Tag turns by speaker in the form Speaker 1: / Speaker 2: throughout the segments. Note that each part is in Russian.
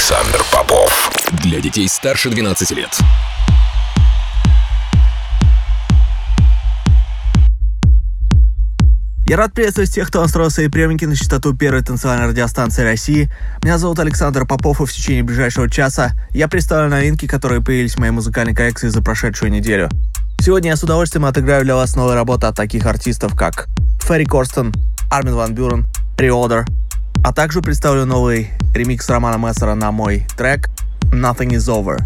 Speaker 1: Александр Попов.
Speaker 2: Для детей старше 12 лет.
Speaker 3: Я рад приветствовать всех, кто настроил свои приемники на частоту первой танцевальной радиостанции России. Меня зовут Александр Попов, и в течение ближайшего часа я представлю новинки, которые появились в моей музыкальной коллекции за прошедшую неделю. Сегодня я с удовольствием отыграю для вас новые работы от таких артистов, как Ферри Корстен, Армин Ван Бюрен, Reorder, а также представлю новый ремикс Романа Мессера на мой трек Nothing is Over.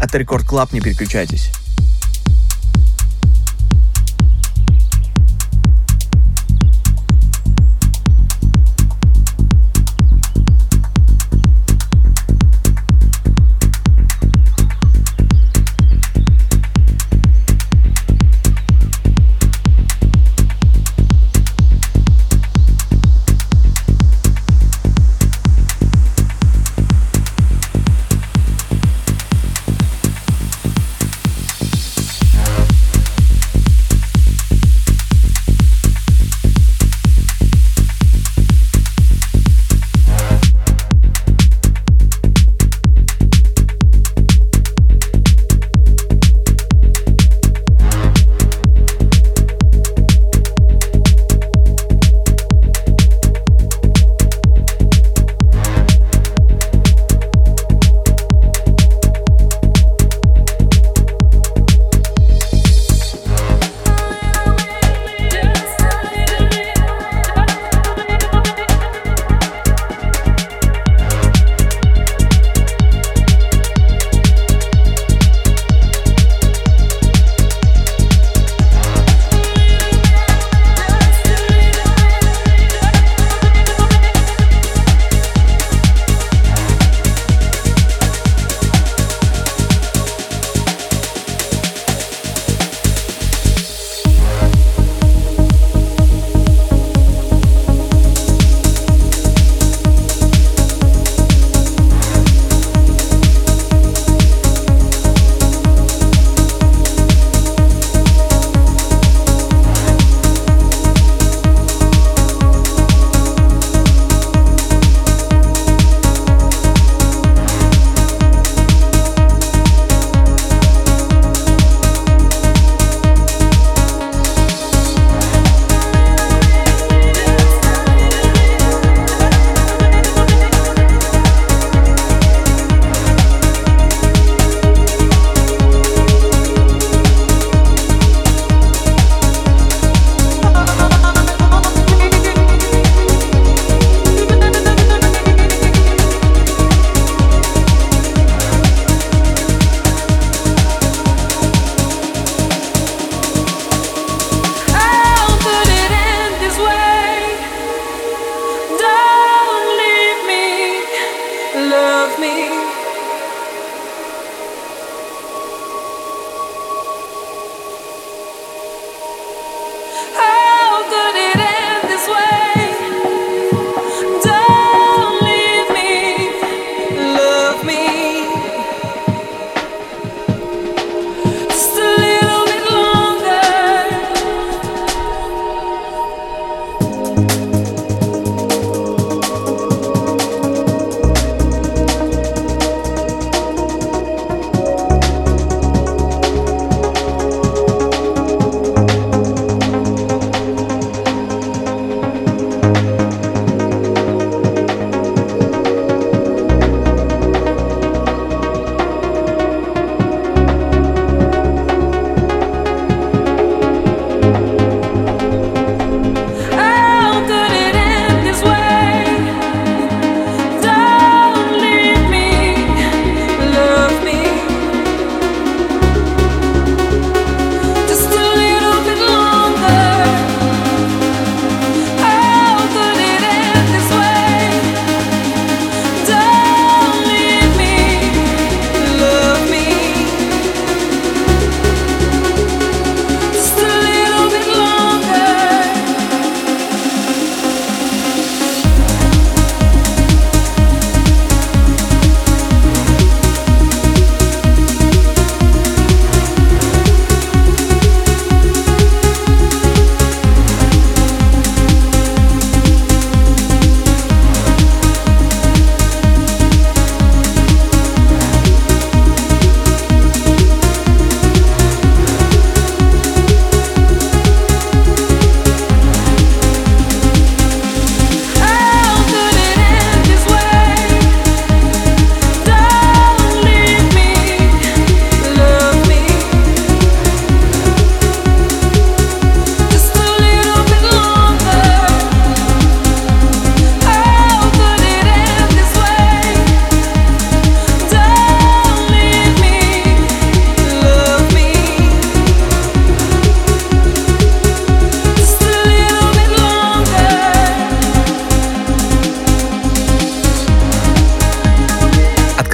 Speaker 3: Это Record Club, не переключайтесь.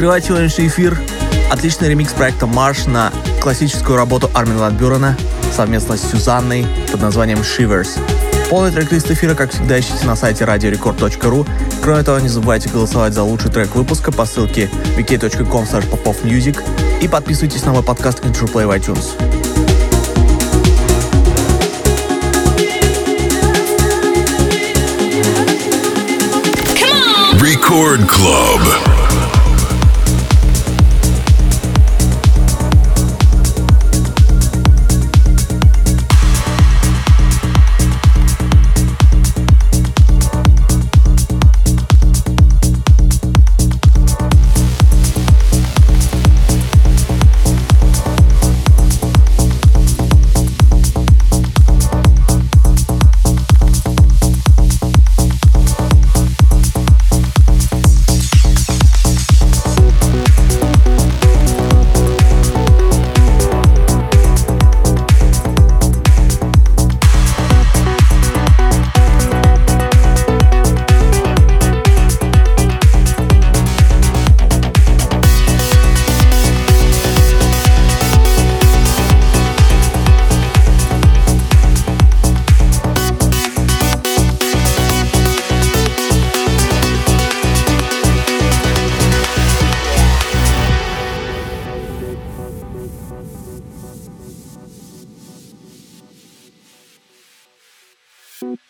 Speaker 3: Открывает сегодняшний эфир отличный ремикс проекта «Марш» на классическую работу Армин Ван Бюрена совместно с Сюзанной под названием «Shivers». Полный трек-лист эфира, как всегда, ищите на сайте radiorecord.ru. Кроме того, не забывайте голосовать за лучший трек выпуска по ссылке wiki.com popofmusic и подписывайтесь на мой подкаст Intro Play в iTunes.
Speaker 2: Record Club.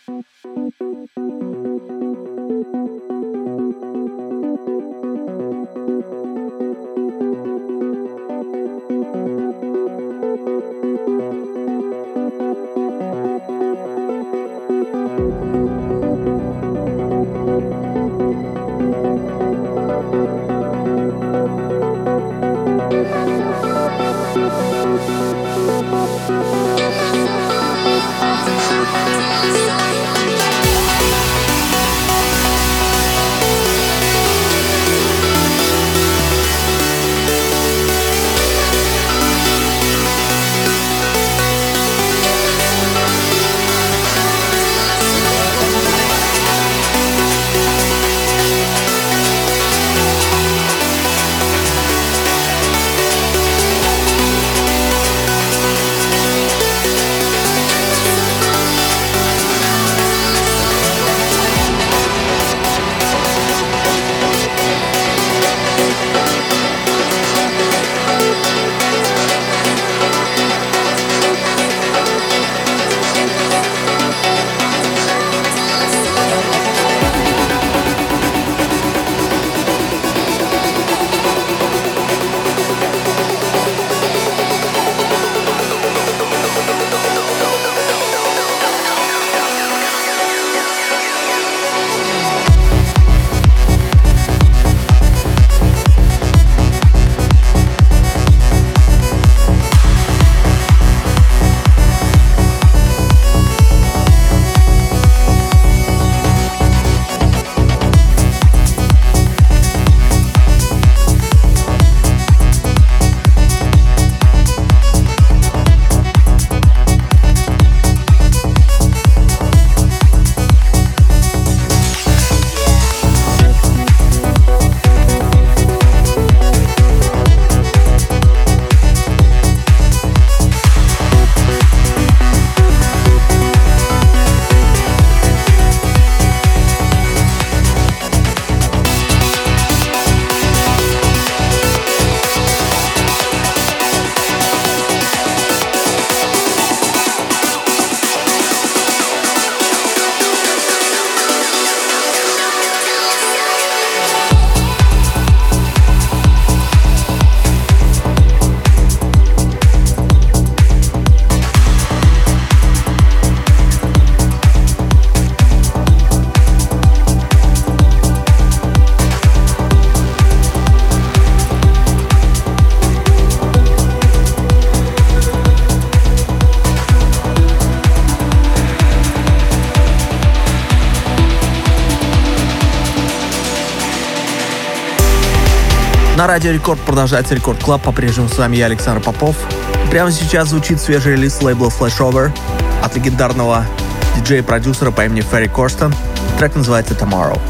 Speaker 3: Thank you. Радио Рекорд продолжается Record Club. По-прежнему с вами я, Александр Попов. Прямо сейчас звучит свежий релиз лейбла Flashover от легендарного диджея-продюсера по имени Ферри Корстон. Трек называется Tomorrow.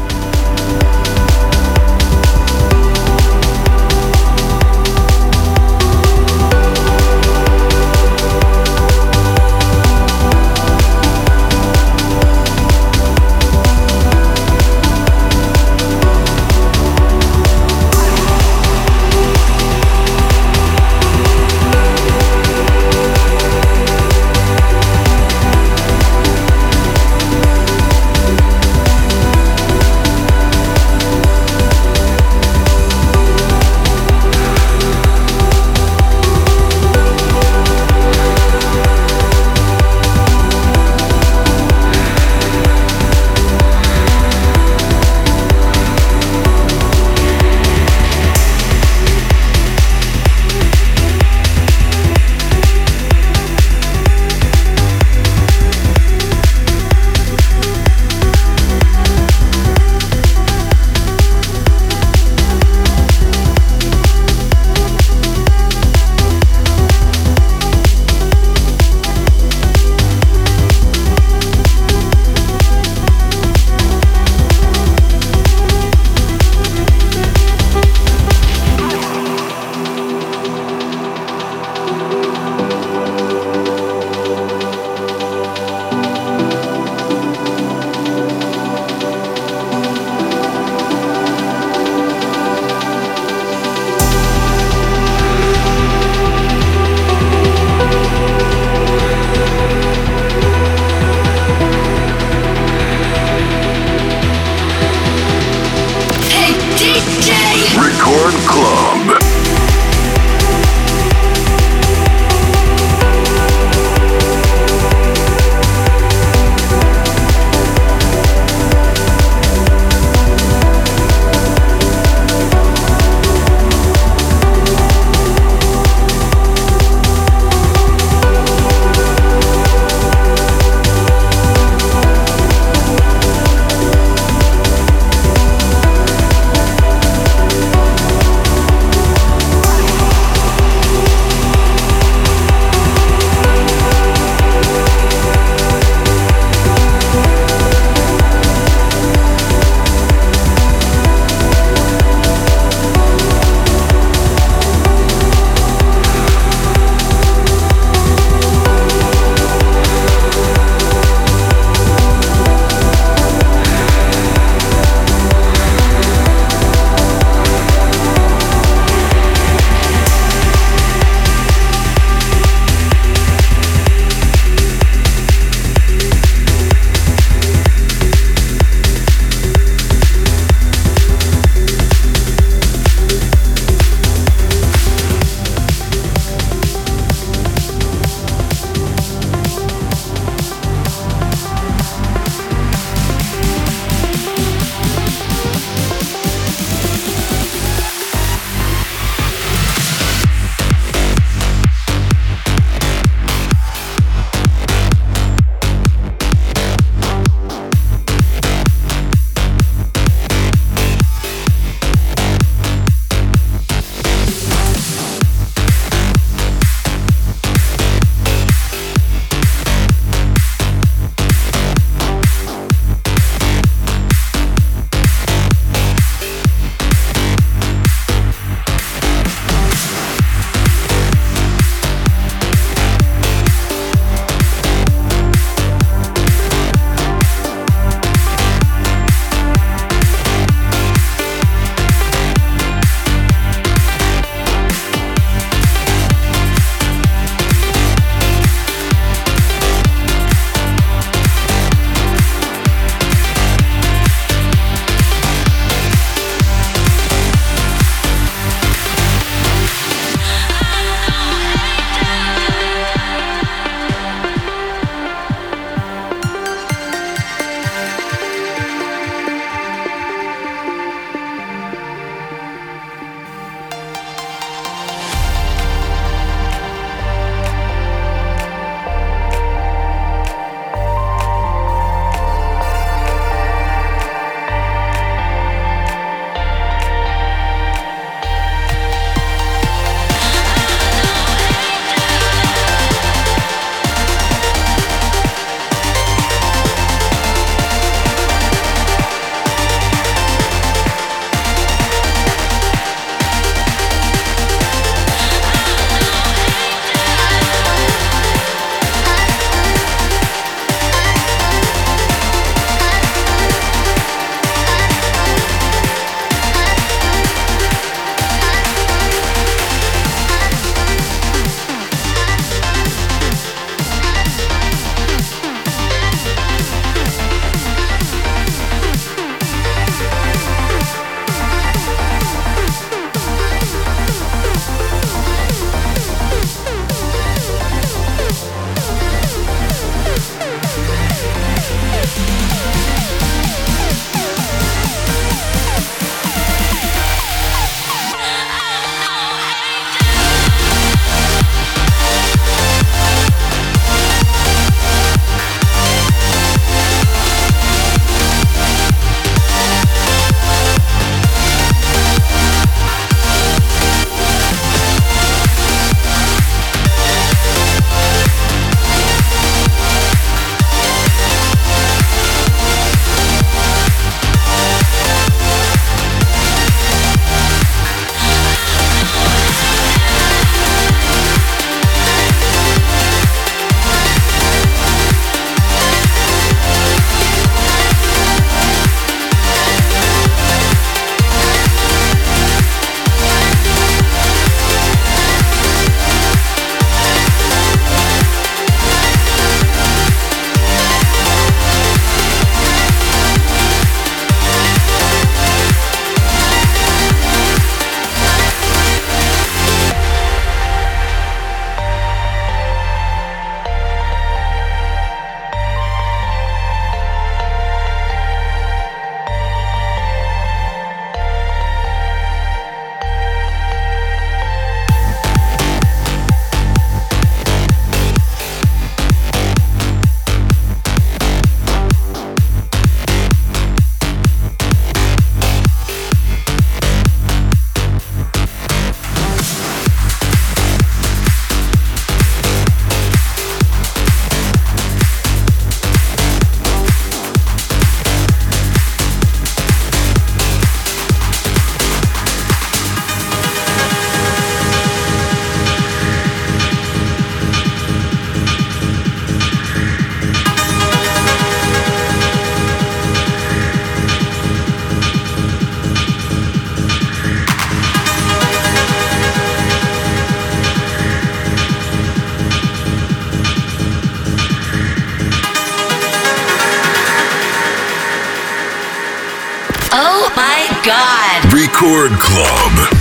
Speaker 2: Oh
Speaker 4: my God.
Speaker 2: Record Club.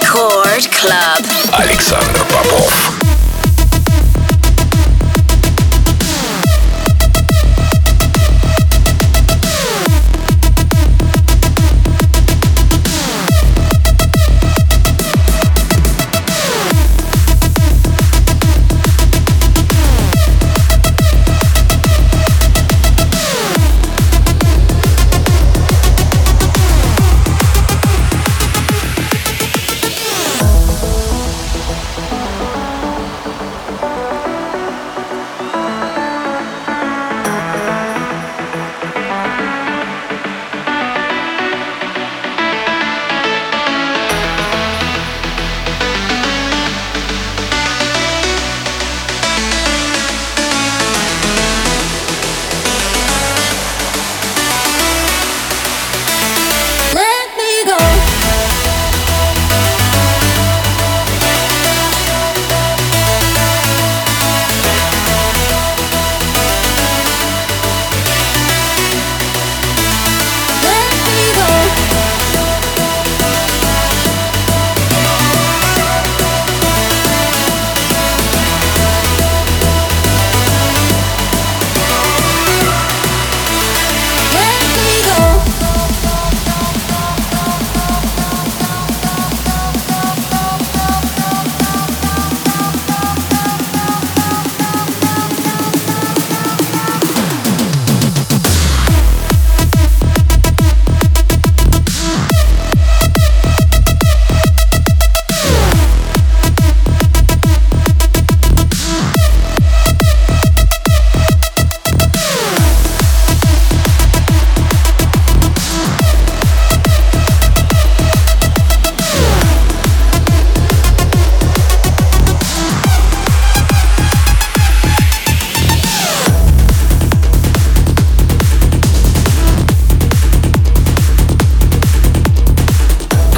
Speaker 4: Рекорд Клаб. Александр Попов.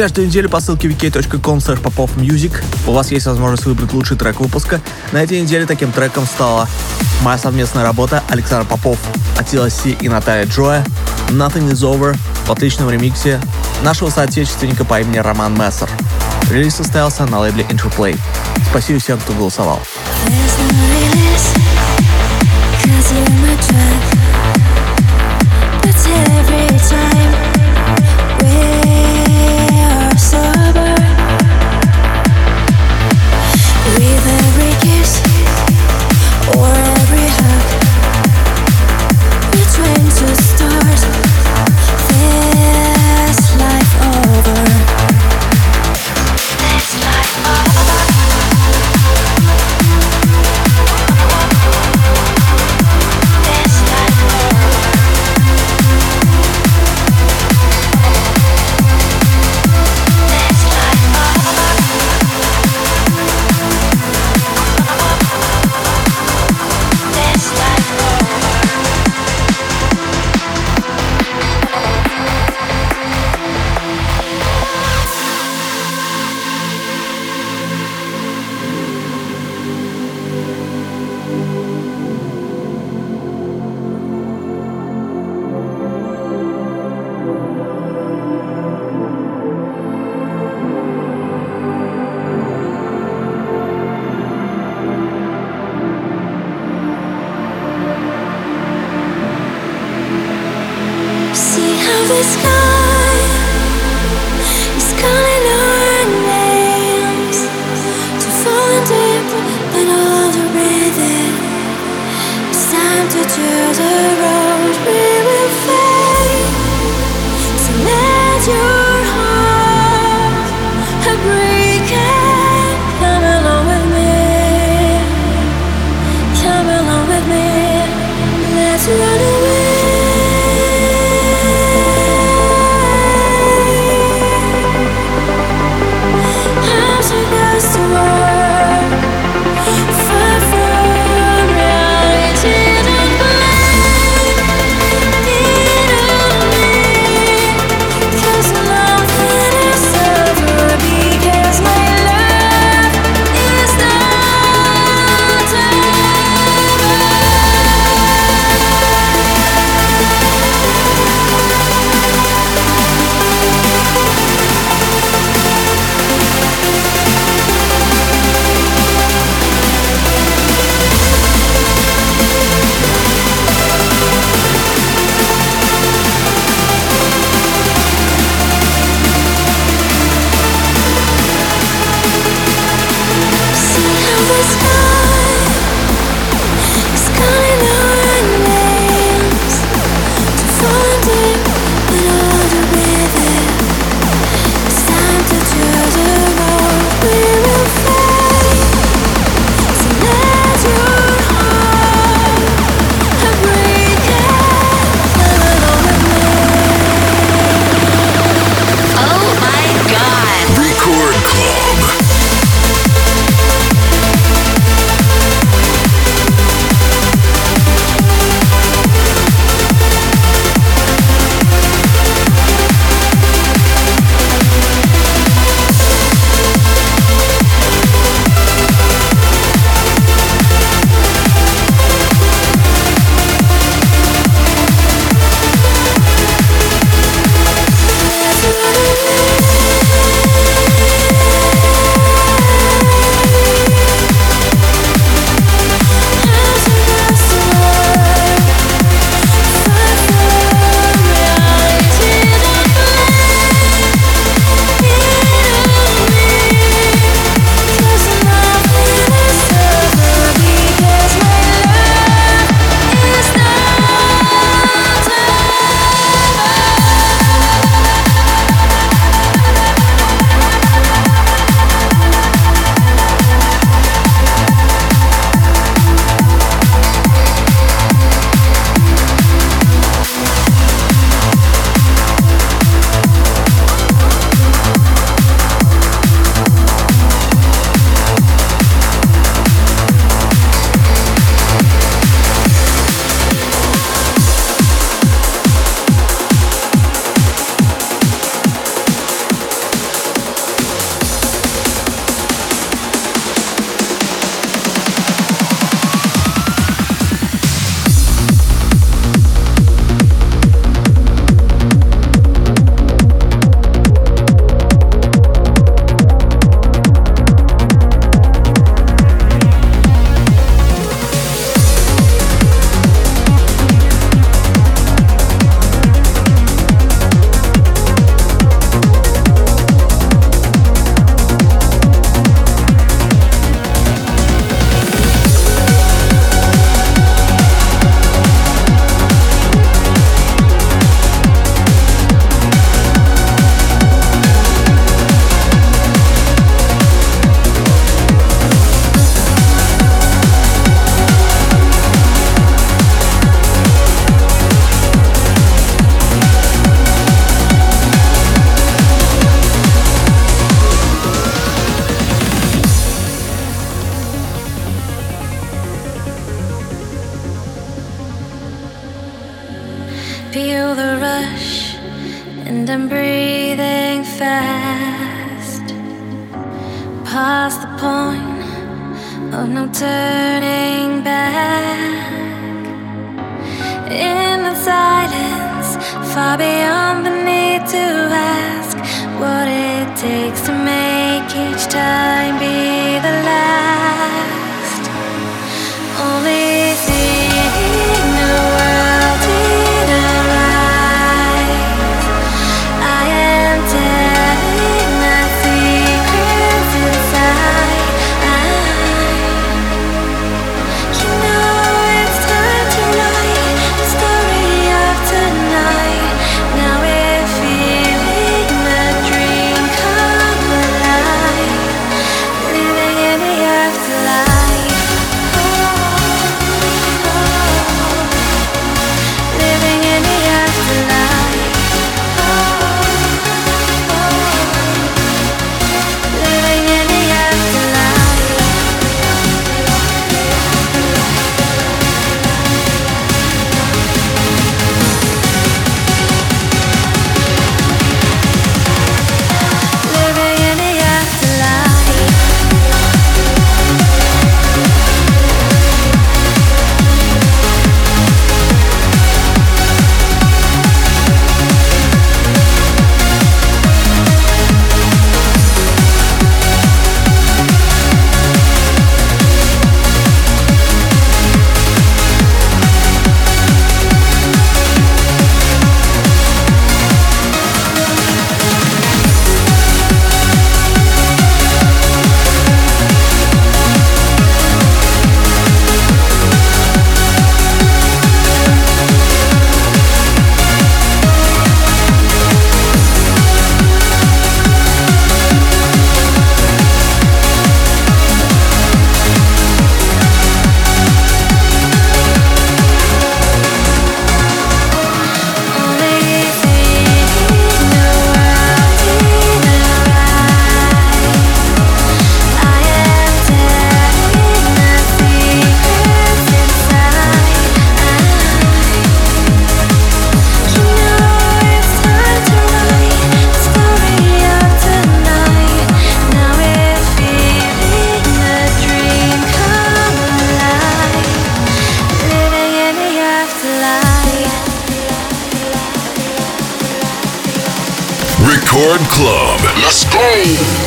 Speaker 5: Каждую неделю по ссылке wiki.com popofmusic у вас есть возможность выбрать лучший трек выпуска. На этой неделе таким треком стала моя совместная работа Александр Попов, Атила Си и Наталья Джоя «Nothing is over» в отличном ремиксе нашего соотечественника по имени Роман Мессер. Релиз состоялся на лейбле Interplay. Спасибо всем, кто голосовал. club. Let's go.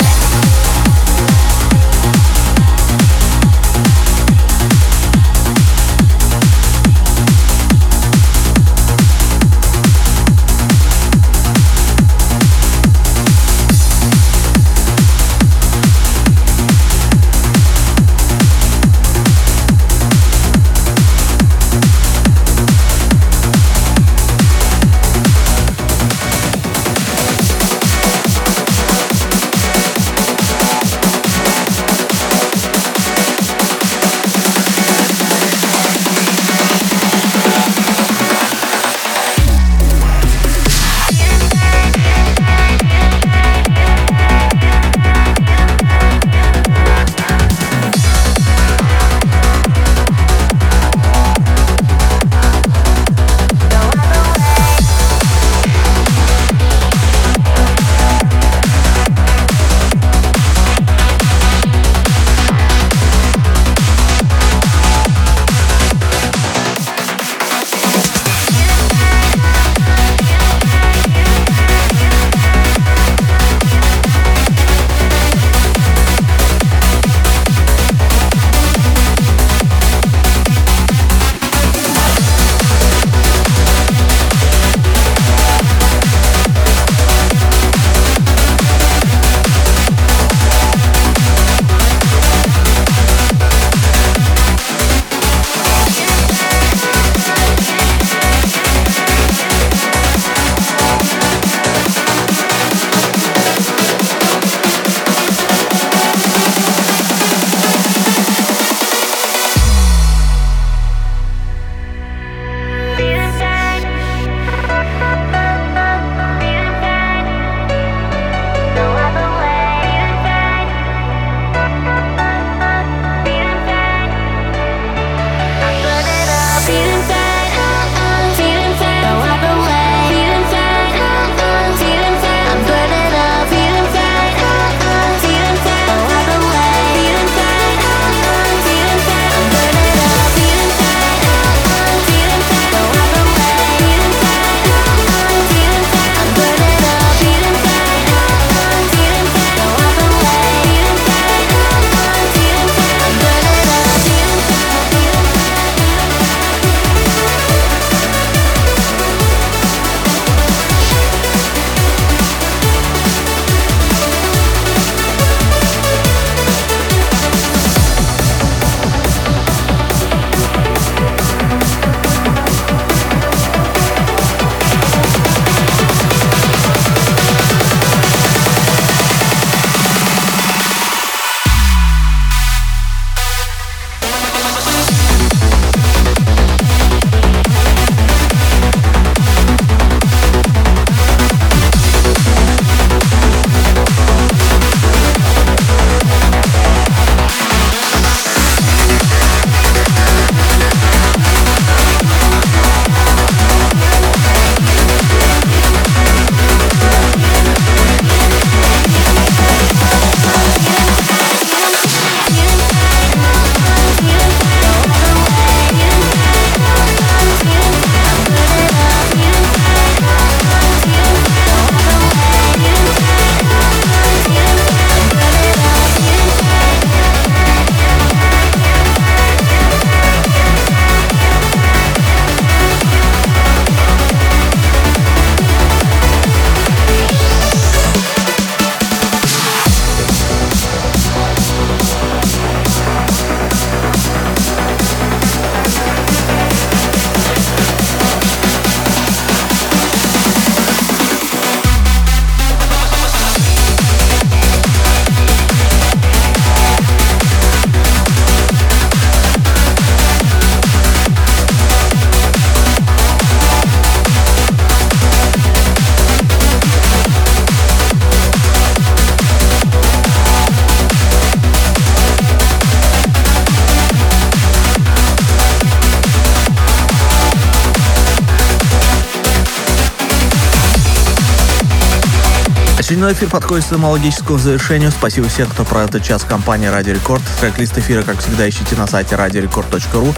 Speaker 3: Очередной эфир подходит к своему логическому завершению. Спасибо всем, кто про этот час компании Радио Рекорд. Трек-лист эфира, как всегда, ищите на сайте radiorecord.ru.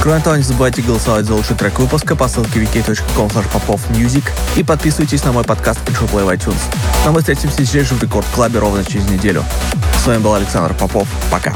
Speaker 3: Кроме того, не забывайте голосовать за лучший трек выпуска по ссылке wiki.com popofmusic и подписывайтесь на мой подкаст Pressure Play в iTunes. Но мы встретимся здесь же в Рекорд Клабе ровно через неделю. С вами был Александр Попов. Пока.